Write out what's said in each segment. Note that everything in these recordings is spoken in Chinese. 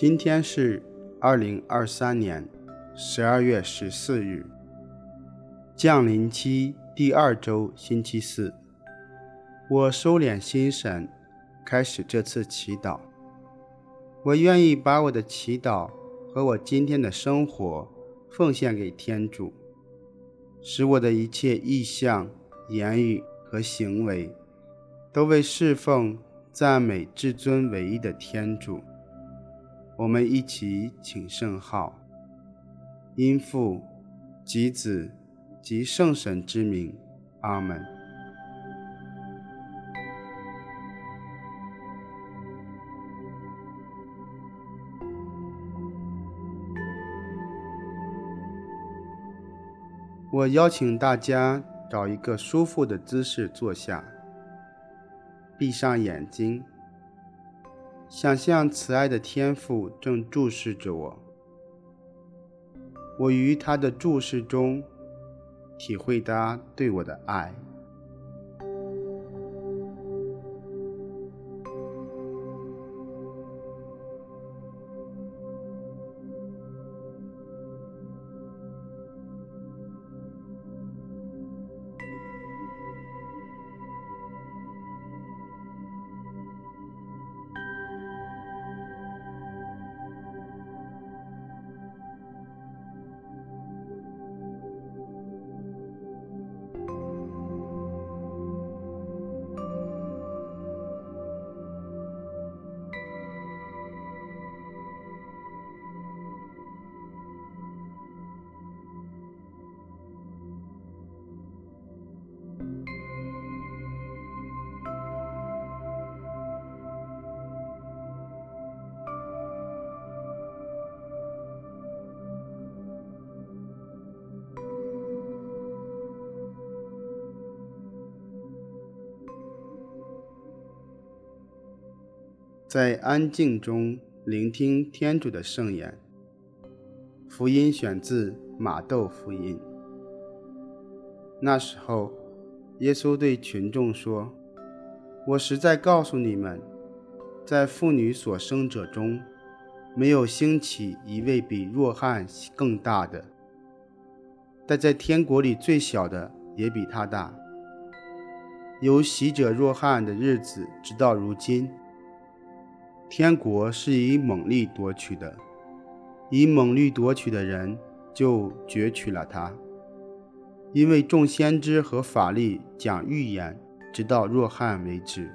今天是二零二三年十二月十四日，降临期第二周星期四。我收敛心神，开始这次祈祷。我愿意把我的祈祷和我今天的生活奉献给天主，使我的一切意向、言语和行为都为侍奉、赞美至尊唯一的天主。我们一起请圣号，因父及子及圣神之名，阿门。我邀请大家找一个舒服的姿势坐下，闭上眼睛。想象慈爱的天父正注视着我，我于他的注视中体会他对我的爱。在安静中聆听天主的圣言。福音选自马窦福音。那时候，耶稣对群众说：“我实在告诉你们，在妇女所生者中，没有兴起一位比若翰更大的；但在天国里最小的也比他大。由喜者若翰的日子直到如今。”天国是以猛力夺取的，以猛力夺取的人就攫取了它。因为众先知和法力讲预言，直到若翰为止。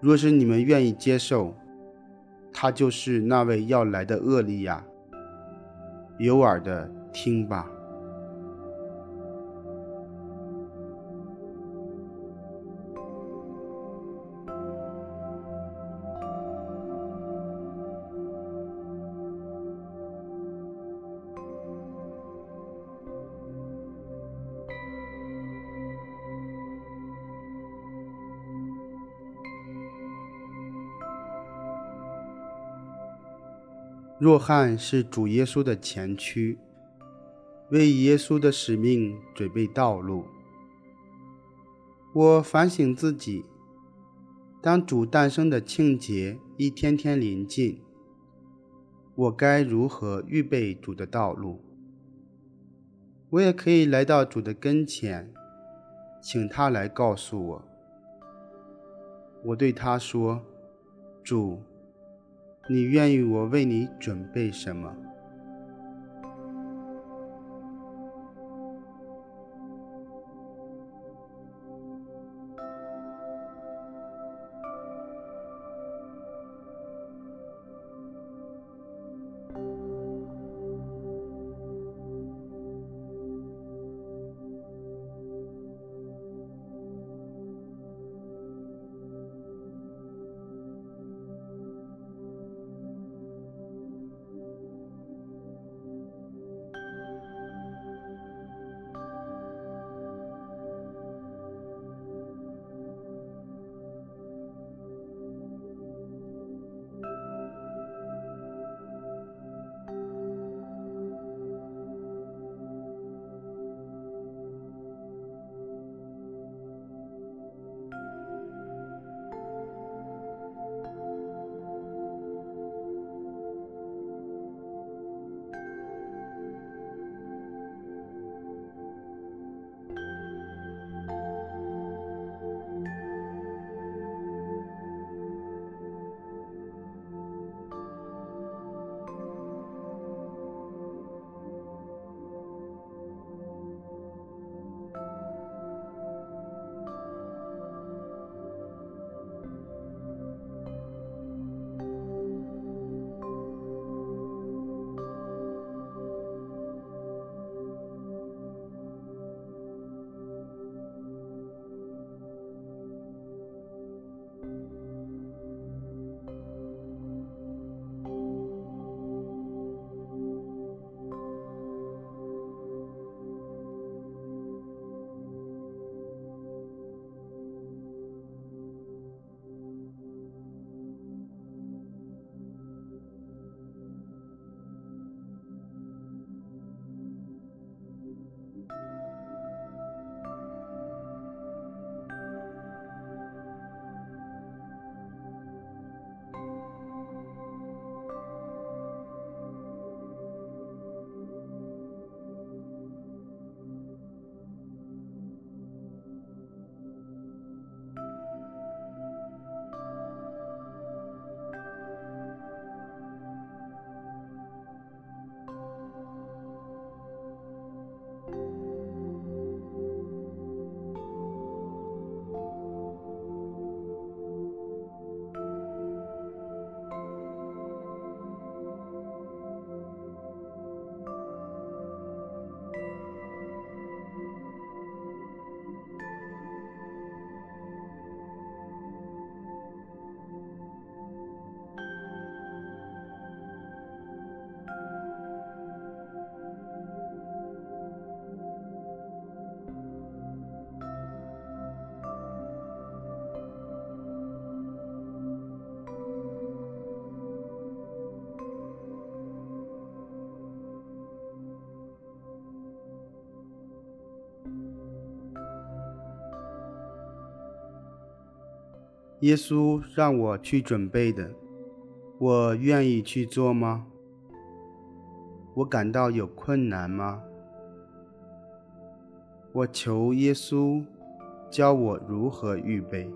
若是你们愿意接受，他就是那位要来的厄利亚。有耳的听吧。若翰是主耶稣的前驱，为耶稣的使命准备道路。我反省自己，当主诞生的庆节一天天临近，我该如何预备主的道路？我也可以来到主的跟前，请他来告诉我。我对他说：“主。”你愿意我为你准备什么？耶稣让我去准备的，我愿意去做吗？我感到有困难吗？我求耶稣教我如何预备。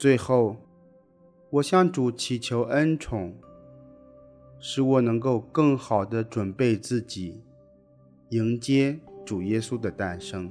最后，我向主祈求恩宠，使我能够更好的准备自己，迎接主耶稣的诞生。